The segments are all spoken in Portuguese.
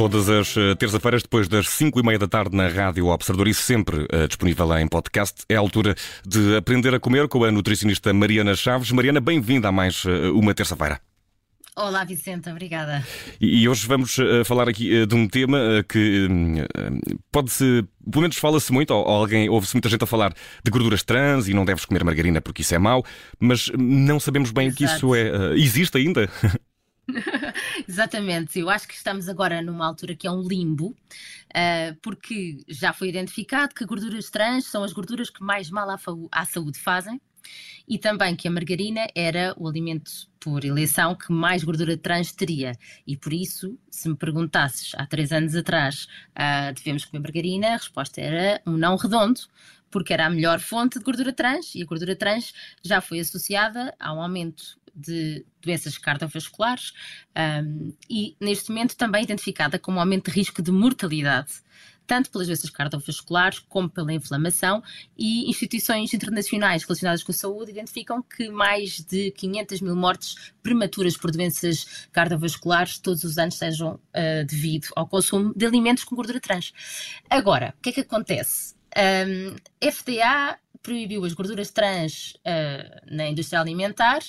Todas as eh, terça-feiras, depois das 5 e meia da tarde, na Rádio Observador e sempre uh, disponível em podcast. É a altura de aprender a comer com a nutricionista Mariana Chaves. Mariana, bem-vinda a mais uh, uma terça-feira. Olá, Vicente, obrigada. E, e hoje vamos uh, falar aqui de um tema que pode-se, pelo menos fala-se muito, ou, ou alguém, ouve-se muita gente a falar de gorduras trans e não deves comer margarina porque isso é mau, mas não sabemos bem Exato. o que isso é. existe ainda? Exatamente, eu acho que estamos agora numa altura que é um limbo, uh, porque já foi identificado que gorduras trans são as gorduras que mais mal à, à saúde fazem e também que a margarina era o alimento por eleição que mais gordura trans teria. E por isso, se me perguntasses há três anos atrás, uh, devemos comer margarina, a resposta era um não redondo, porque era a melhor fonte de gordura trans e a gordura trans já foi associada a um aumento de doenças cardiovasculares um, e, neste momento, também identificada como um aumento de risco de mortalidade, tanto pelas doenças cardiovasculares como pela inflamação, e instituições internacionais relacionadas com a saúde identificam que mais de 500 mil mortes prematuras por doenças cardiovasculares todos os anos sejam uh, devido ao consumo de alimentos com gordura trans. Agora, o que é que acontece? Um, FDA proibiu as gorduras trans uh, na indústria alimentar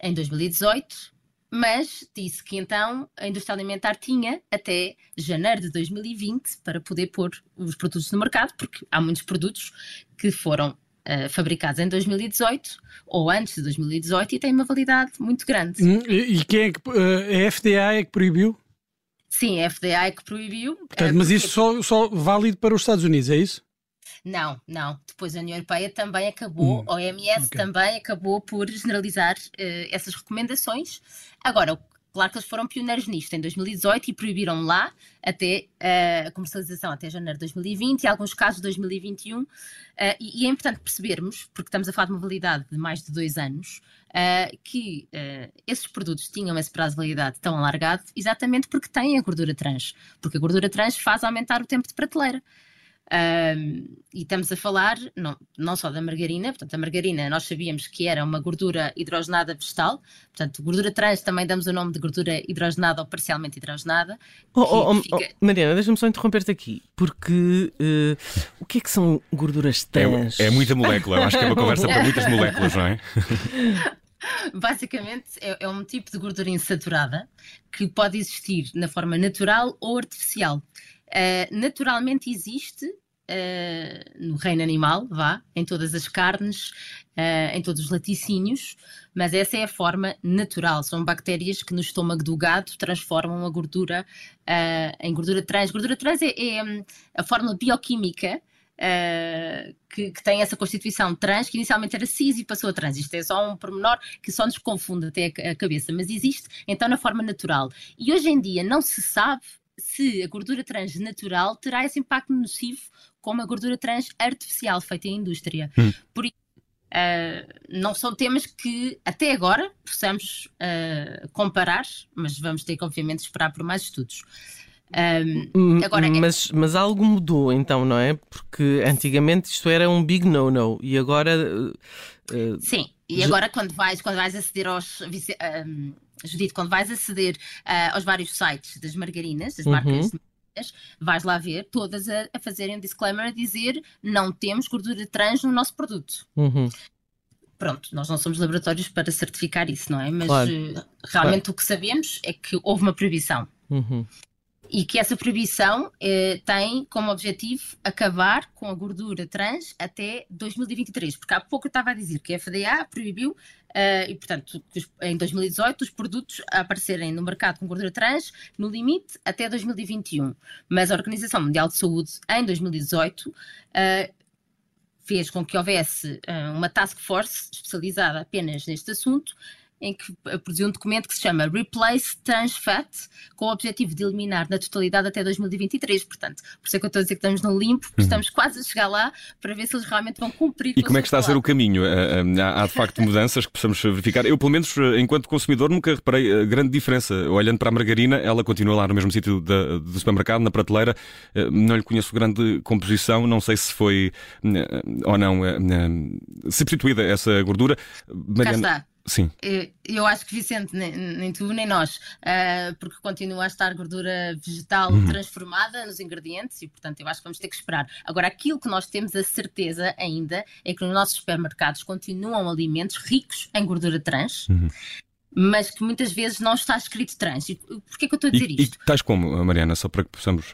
em 2018, mas disse que então a indústria alimentar tinha até janeiro de 2020 para poder pôr os produtos no mercado, porque há muitos produtos que foram uh, fabricados em 2018 ou antes de 2018 e têm uma validade muito grande. Hum, e quem é que uh, a FDA é que proibiu? Sim, a FDA é que proibiu. Portanto, mas isso só, só válido para os Estados Unidos, é isso? Não, não. Depois a União Europeia também acabou, hum, a OMS okay. também acabou por generalizar uh, essas recomendações. Agora, claro que eles foram pioneiros nisto em 2018 e proibiram lá até uh, a comercialização até janeiro de 2020 e alguns casos de 2021. Uh, e, e, é importante percebermos, porque estamos a falar de uma validade de mais de dois anos, que esses produtos tinham esse prazo de validade tão alargado exatamente porque têm a gordura trans. Porque a gordura trans faz aumentar o tempo de prateleira. Um, e estamos a falar não, não só da margarina, portanto, a margarina nós sabíamos que era uma gordura hidrogenada vegetal, portanto, gordura trans também damos o nome de gordura hidrogenada ou parcialmente hidrogenada. Oh, oh, oh, fica... oh Mariana, deixa-me só interromper-te aqui, porque uh, o que é que são gorduras é trans? É, é muita molécula, acho que é uma conversa para muitas moléculas, não é? Basicamente é, é, um tipo de gordura insaturada que pode existir na forma natural ou artificial. Uh, naturalmente existe uh, no reino animal, vá, em todas as carnes, uh, em todos os laticínios, mas essa é a forma natural. São bactérias que no estômago do gado transformam a gordura em gordura trans. Gordura trans é, é hum, a fórmula bioquímica Uh, que, que, tem essa constituição trans, que inicialmente era cis e passou a trans. Isto é só um pormenor que só nos confunde até a, a, cabeça, mas existe então na forma natural. E hoje em dia não se sabe se a gordura trans natural terá esse impacto nocivo como a gordura trans artificial feita em indústria. Hum. Por isso, uh, não são temas que até agora possamos uh, comparar, mas vamos ter que, obviamente, esperar por mais estudos. Um, agora, é mas, mas algo mudou então, não é? Porque antigamente isto era um big no-no e agora. Uh, Sim, e agora quando vais, quando vais aceder aos. Um, Judite, quando vais aceder uh, aos vários sites das margarinas, das uhum. marcas vais lá ver todas a, a, fazerem um disclaimer a dizer não temos gordura trans no nosso produto. Uhum. Pronto, nós não somos laboratórios para certificar isso, não é? Mas claro. uh, realmente claro. o que sabemos é que houve uma proibição. Uhum e que essa proibição eh, tem como objetivo acabar com a gordura trans até 2023, porque há pouco eu estava a dizer que a FDA proibiu Uh, e, portanto, em 2018, os produtos aparecerem no mercado com gordura trans no limite até 2021. Mas a Organização Mundial de Saúde, em 2018, uh, eh, fez com que houvesse uh, uma task force especializada apenas neste assunto em que produziu um documento que se chama Replace Trans Fat, com o objetivo de eliminar na totalidade até 2023. Portanto, por isso é que eu estou a dizer que estamos no limpo, porque uhum. estamos quase a chegar lá para ver se eles realmente vão cumprir. E como é que está a ser o caminho? Eh, eh, há, há de facto mudanças que possamos verificar. Eu, pelo menos, eh, enquanto consumidor, nunca reparei grande diferença. Olhando para a margarina, ela continua lá no mesmo sítio do supermercado, na prateleira. Não lhe conheço grande composição, não sei se foi ou não substituída essa gordura. Mariana... Sim. Eu acho que Vicente, nem, nem tu nem nós, uh, porque continua a estar gordura vegetal uhum. transformada nos ingredientes e, portanto, eu acho que vamos ter que esperar. Agora, aquilo que nós temos a certeza ainda é que nos nossos supermercados continuam alimentos ricos em gordura trans. Uhum mas que muitas vezes não está escrito trans. Porquê que eu estou a dizer e, isto? E tais como, Mariana, só para que possamos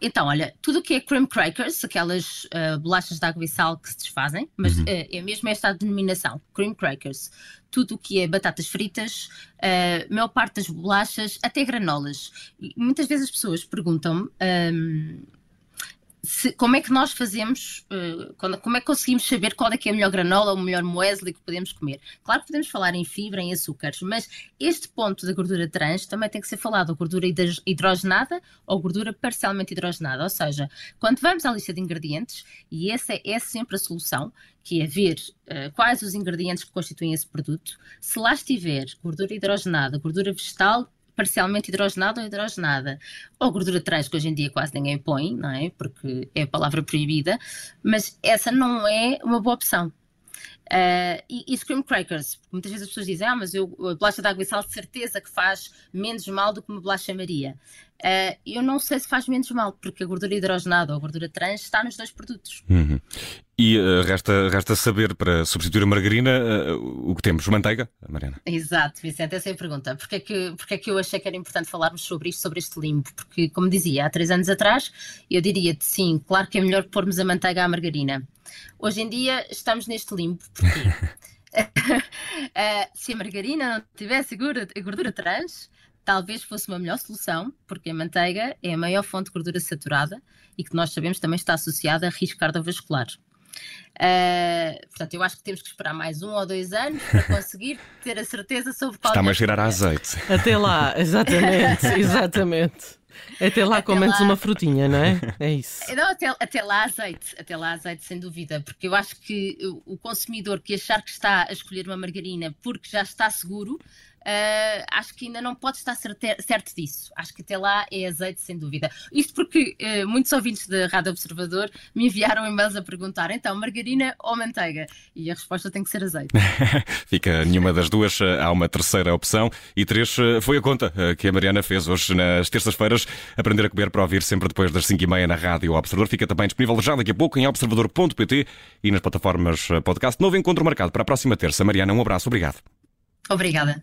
então, olha, tudo o que é cream crackers, aquelas uh, bolachas de água e sal que se desfazem, mas uhum. uh, é mesmo esta denominação, cream crackers. Tudo o que é batatas fritas, uh, maior parte das bolachas, até granolas. E muitas vezes as pessoas perguntam-me. Um, se, como é que nós fazemos, uh, quando, como é que conseguimos saber qual é que é a melhor granola ou o melhor muesli que podemos comer? Claro que podemos falar em fibra, em açúcares, mas este ponto da gordura trans também tem que ser falado, a gordura hidrogenada ou gordura parcialmente hidrogenada, ou seja, quando vamos à lista de ingredientes, e essa é, é sempre a solução, que é ver uh, quais os ingredientes que constituem esse produto, se lá estiver gordura hidrogenada, gordura vegetal, parcialmente hidrogenada ou hidrogenada, ou gordura trans, que hoje em dia quase ninguém põe, não é? Porque é a palavra proibida, mas essa não é uma boa opção. Uh, e, e scream crackers, muitas vezes as pessoas dizem, ah, mas eu, a bolacha de água e sal de certeza que faz menos mal do que uma bolacha Maria. Uh, eu não sei se faz menos mal, porque a gordura hidrogenada ou a gordura trans está nos dois produtos. Uhum. E uh, resta, resta saber para substituir a margarina o que temos, manteiga, Mariana? Exato, Vicente, essa é a pergunta. Porquê é que, porquê é que eu achei que era importante falarmos sobre isto, sobre este limbo? Porque, como dizia, há três anos atrás, eu diria-te sim, claro que é melhor pormos a manteiga à margarina. Hoje em dia estamos neste limbo, porque uh, se a margarina não tivesse gordura, gordura trans, talvez fosse uma melhor solução, porque a manteiga é a maior fonte de gordura saturada e que nós sabemos também está associada a risco cardiovascular. Uh, portanto, eu acho que temos que esperar mais um ou dois anos para conseguir ter a certeza sobre qual Está-me a cheirar a azeite. Até lá, exatamente, exatamente. Até lá com menos uma frutinha, não é? É isso. Não, até, até lá azeite, até lá azeite, sem dúvida, porque eu acho que o consumidor que achar que está a escolher uma margarina porque já está seguro, Uh, acho que ainda não pode estar certo disso. Acho que até lá é azeite, sem dúvida. Isto porque uh, muitos ouvintes da Rádio Observador me enviaram e-mails a perguntar: então, margarina ou manteiga? E a resposta tem que ser azeite. Fica nenhuma das duas, eh, há uma terceira opção. E três foi a conta que a Mariana fez hoje nas terças-feiras. Aprender a comer para ouvir sempre depois das 5 e meia na Rádio Observador. Fica também disponível já daqui a pouco em observador.pt e nas plataformas podcast. Novo encontro marcado para a próxima terça. Mariana, um abraço, obrigado. Obrigada.